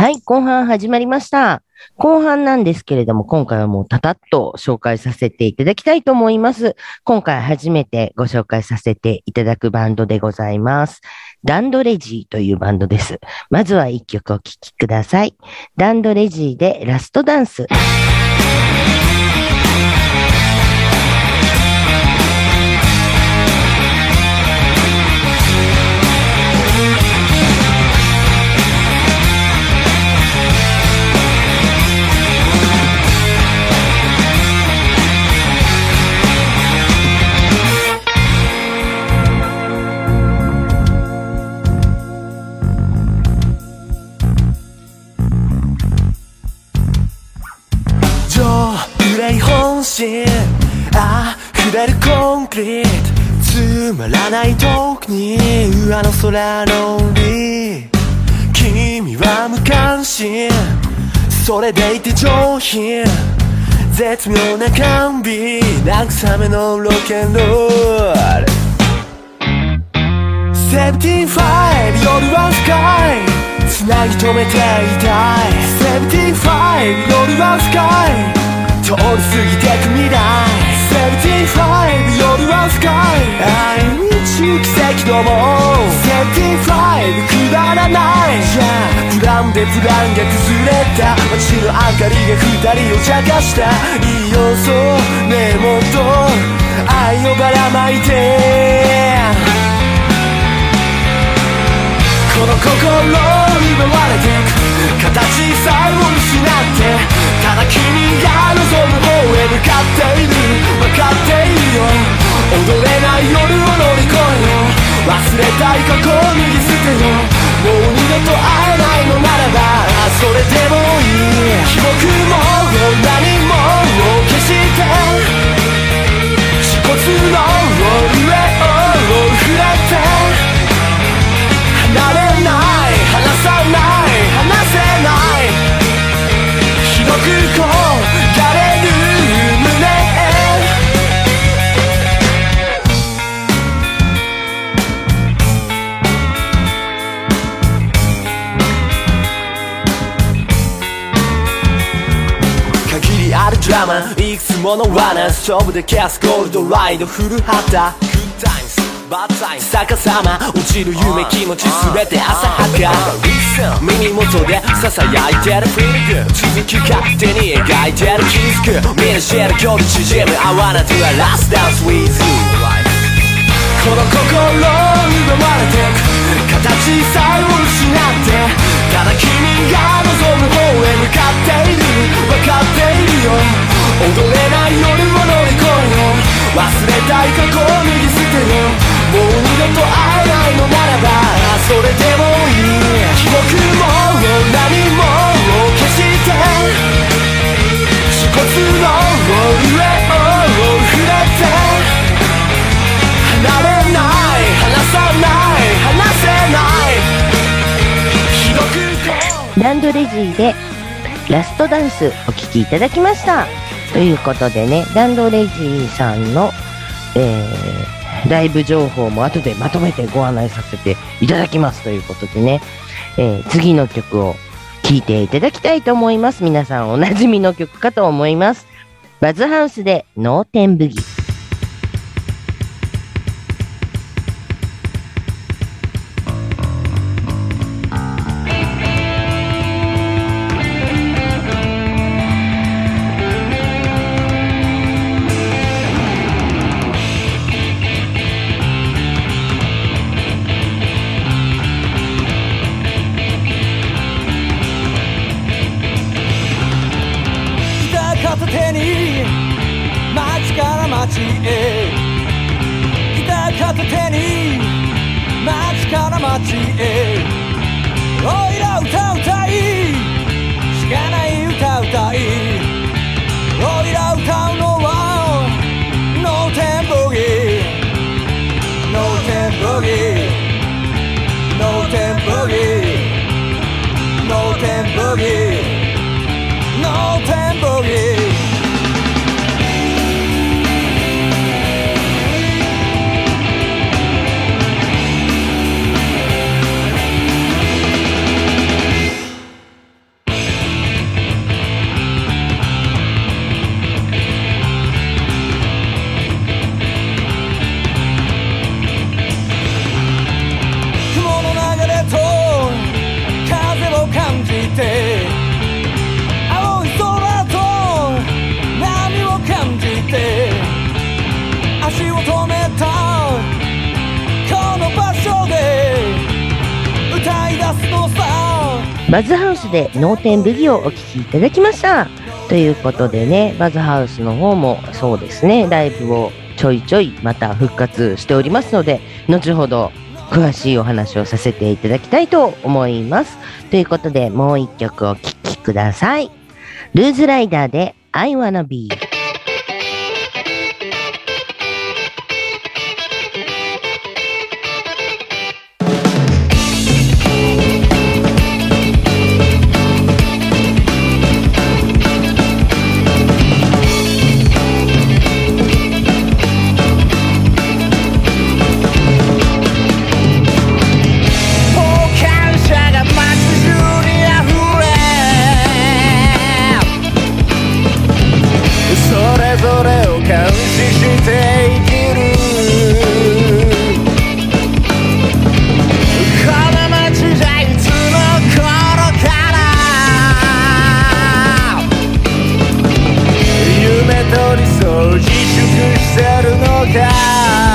はい、後半始まりました。後半なんですけれども、今回はもうたたっと紹介させていただきたいと思います。今回初めてご紹介させていただくバンドでございます。ダンドレジーというバンドです。まずは一曲お聴きください。ダンドレジーでラストダンス。ない遠くにあの空のり君は無関心。それでいて上品。絶妙な甘美。慰めのロケンロール。セブティファイブ夜は深い。つなぎ止めていたい。セブティファイブ夜は深い。通り過ぎてく未来。セブティファイブ夜は深い。愛に奇跡ども75くだらない。じゃあプランでプランが崩れた。街の明かりが二人を茶化した。いい要素ねえもっと愛をばらまいて。この心奪われてく。形さえも失って。ただ君が望む方へ向かっている。分かっているよいくつもの罠勝負で消すゴールドライド古畑逆さま落ちる夢気持ちすべて浅はか耳元で囁いてる Feel good. 続き勝手に描いてる気づく見出してる距離縮む I wanna do a last dance with you. この心奪われてく形さえも失ってただ君が望む方へ向かっている分かっているよ踊れない夜を乗り越えよ忘れたい過去を脱ぎ捨てよもう二度と会えないのならばそれでもいい記憶も何も消して恥骨の上を触れて離れない離さない離せない広くこうダンドレジーでラストダンスお聴きいただきました。ということでね、ダンドレジーさんの、えー、ライブ情報も後でまとめてご案内させていただきますということでね、えー次の曲を聴いていただきたいと思います。皆さんおなじみの曲かと思います。バズハウスで脳天ブギ。から街へギター片手に街から街へおいら歌うたいしかない歌うたいおいら歌うのはノーテンボギーノーテンボギーノーテンボギーノーテンボギー No tempo boogie. て青い空と波を感じて足を止めたこの場所で歌い出すのさバズハウスで脳天ブギをお聴きいただきました。ということでね、バズハウスの方もそうですね、ライブをちょいちょいまた復活しておりますので、後ほど詳しいお話をさせていただきたいと思います。ということで、もう一曲お聴きください。ルーズライダーで I wanna be。してるのか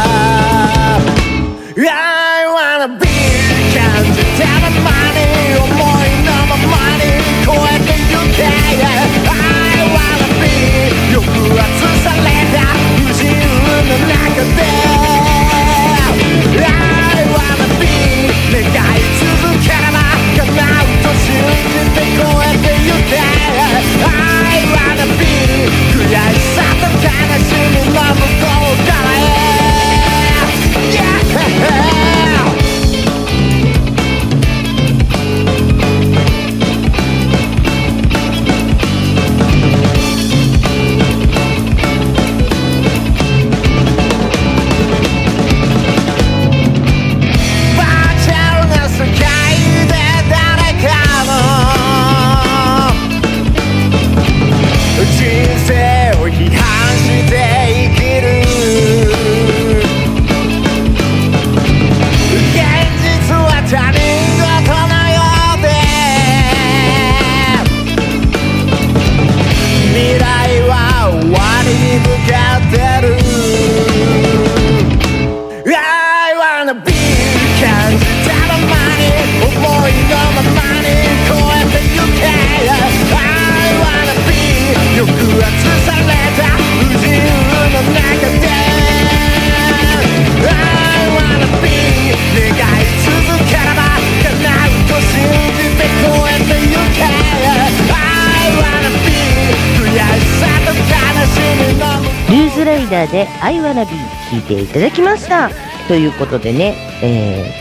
ラで I wanna be 聴いていただきました。ということでね、え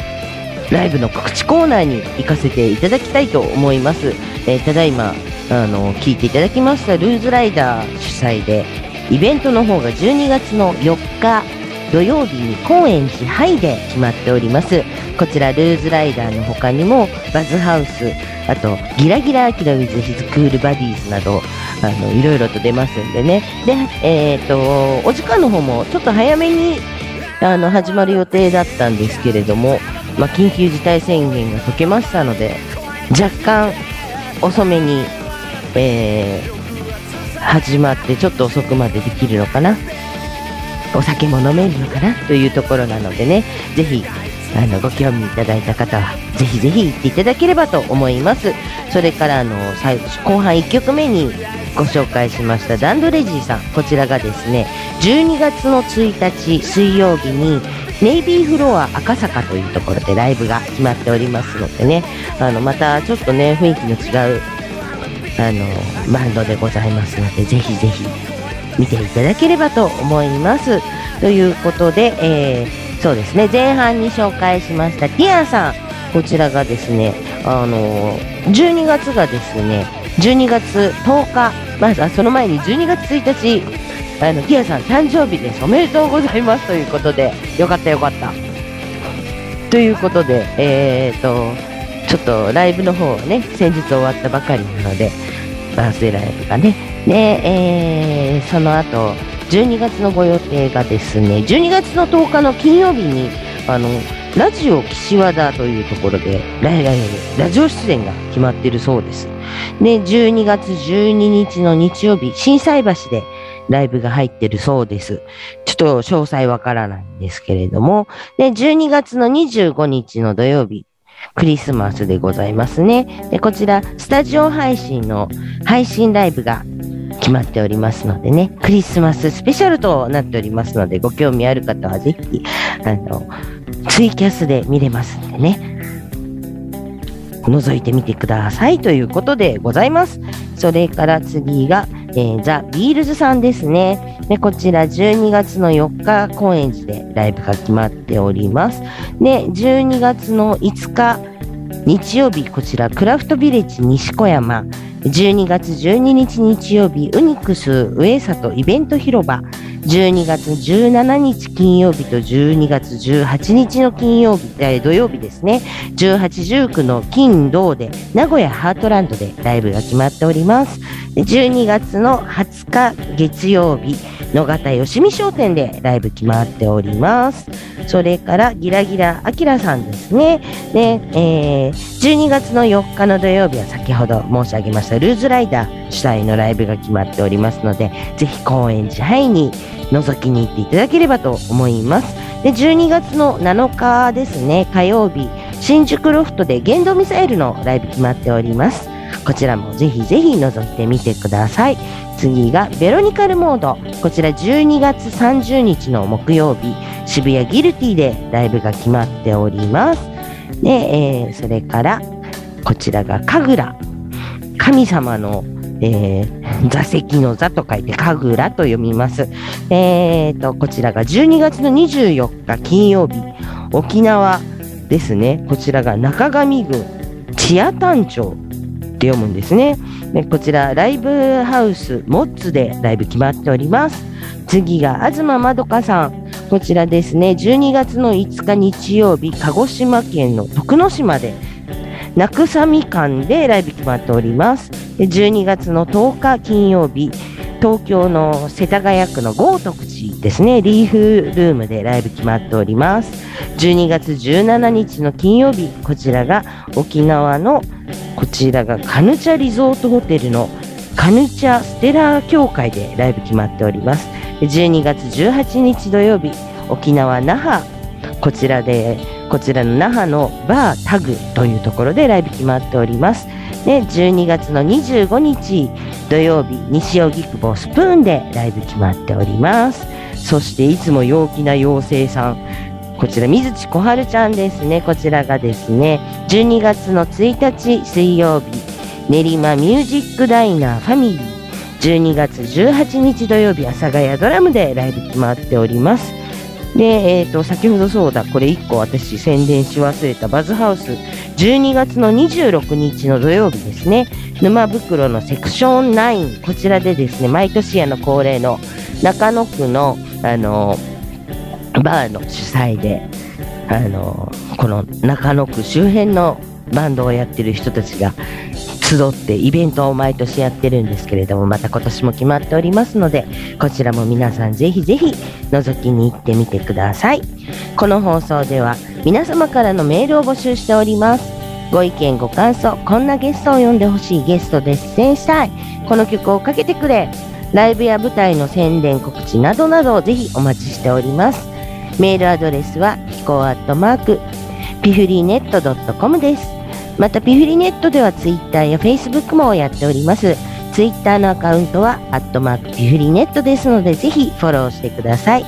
ー、ライブの告知コーナーに行かせていただきたいと思います。えーただいま、あの、聞いていただきましたルーズライダー主催で、イベントの方が12月の4日土曜日に高円寺ハイで決まっております。こちらルーズライダーの他にもバズハウス、あとギラギラアキラウィズヒズクールバディーズなど、あの、いろいろと出ますんでね。で、えっ、と、お時間の方もちょっと早めに、あの、始まる予定だったんですけれども、まあ、緊急事態宣言が解けましたので、若干遅めに、えー始まってちょっと遅くまでできるのかな。お酒も飲めるのかな？というところなのでね、ぜひ、あの、ご興味いただいた方は、ぜひぜひ行っていただければと思います。それから、あの、最後半1曲目にご紹介しましたダンドレジーさん。こちらがですね、12月の1日水曜日に、ネイビーフロア赤坂というところでライブが決まっておりますのでね、あの、またちょっとね、雰囲気の違う、あの、バンドでございますので、ぜひぜひ見ていただければと思います。ということで、えー、そうですね、前半に紹介しましたティアさん、こちらがですね、あの、12月がですね、12月10日、まずはその前に12月1日、あの、ティアさん誕生日です。おめでとうございます。ということで、よかったよかった。ということで、えーと、ちょっとライブの方はね、先日終わったばかりなので、バースデーライブがね。で、えー、その後、12月のご予定がですね、12月の10日の金曜日に、あの、ラジオ岸和田というところでラジオ出演が決まっているそうです。で、12月12日の日曜日、震災橋でライブが入ってるそうです。ちょっと詳細わからないんですけれども、で、12月の25日の土曜日、クリスマスでございますね。で、こちら、スタジオ配信の配信ライブが決まっておりますのでね、クリスマススペシャルとなっておりますので、ご興味ある方はぜひ、あの、ツイキャスで見れますんでね、覗いてみてくださいということでございます。それから次が、えーザ・ビールズさんですね。で、こちら12月の4日、高円寺でライブが決まっております。で、12月の5日、日曜日、こちら、クラフトビレッジ西小山。12月12日日曜日、ウニクス上里イベント広場。12月17日金曜日と12月18日の金曜日、土曜日ですね。18、19の金、銅で、名古屋ハートランドでライブが決まっております。12月の20日月曜日、野方よしみ商店でライブ決まっております。それから、ギラギラあきらさんですね。で、えー12月の4日の土曜日は先ほど申し上げましたルーズライダー主催のライブが決まっておりますので、ぜひ高円寺ハイに覗きに行っていただければと思います。で、12月の7日ですね、火曜日、新宿ロフトで限度ミサイルのライブ決まっております。こちらもぜひぜひ覗いてみてください。次がベロニカルモード。こちら12月30日の木曜日、渋谷ギルティでライブが決まっております。で、えーそれから、こちらが神楽。神様の、えー座席の座と書いて神楽と読みます。えーと、こちらが12月の24日金曜日、沖縄ですね。こちらが中上郡千谷丹町って読むんですね。でこちら、ライブハウスモッツでライブ決まっております。次が東まどかさん。こちらですね、12月の5日日曜日、鹿児島県の徳之島で、なくさみ館でライブ決まっております。で12月の10日金曜日、東京の世田谷区の豪徳寺ですね、リーフルームでライブ決まっております。12月17日の金曜日、こちらが沖縄の、こちらがカヌチャリゾートホテルのカヌチャステラー協会でライブ決まっております。12月18日土曜日、沖縄那覇、こちらで、こちらの那覇のバータグというところでライブ決まっております。で、12月の25日土曜日、西荻窪スプーンでライブ決まっております。そして、いつも陽気な妖精さん。こちら、水地小春ちゃんですね。こちらがですね、12月の1日水曜日、練馬ミュージックダイナーファミリー。12月18日土曜日、阿佐ヶ谷ドラムでライブ決まっております。で、えっ、と、先ほどそうだ、これ1個私宣伝し忘れたバズハウス、12月の26日の土曜日ですね、沼袋のセクション9、こちらでですね、毎年あの恒例の中野区の、あの、バーの主催で、あの、この中野区周辺のバンドをやってる人たちが集ってイベントを毎年やってるんですけれども、また今年も決まっておりますので、こちらも皆さんぜひぜひ覗きに行ってみてください。この放送では皆様からのメールを募集しております。ご意見ご感想、こんなゲストを呼んでほしいゲストで出演したい、この曲をかけてくれ、ライブや舞台の宣伝告知などなどをぜひお待ちしております。メールアドレスは、ヒコアットマーク、ピフリーネット .com です。また、ピフリネットではツイッターやフェイスブックもやっております。ツイッターのアカウントは、アットマークピフリネットですので、ぜひフォローしてください。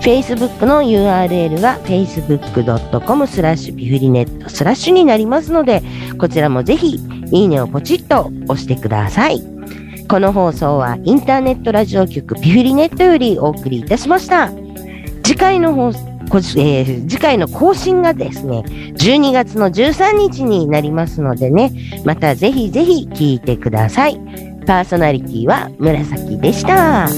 Facebook の URL は facebook.com スラッシュピフリネットスラッシュになりますので、こちらもぜひ、いいねをポチッと押してください。この放送はインターネットラジオ局ピフリネットよりお送りいたしました。次回の放送えー次回の更新がですね、12月の13日になりますのでね、またぜひぜひ聞いてください。パーソナリティは紫でした。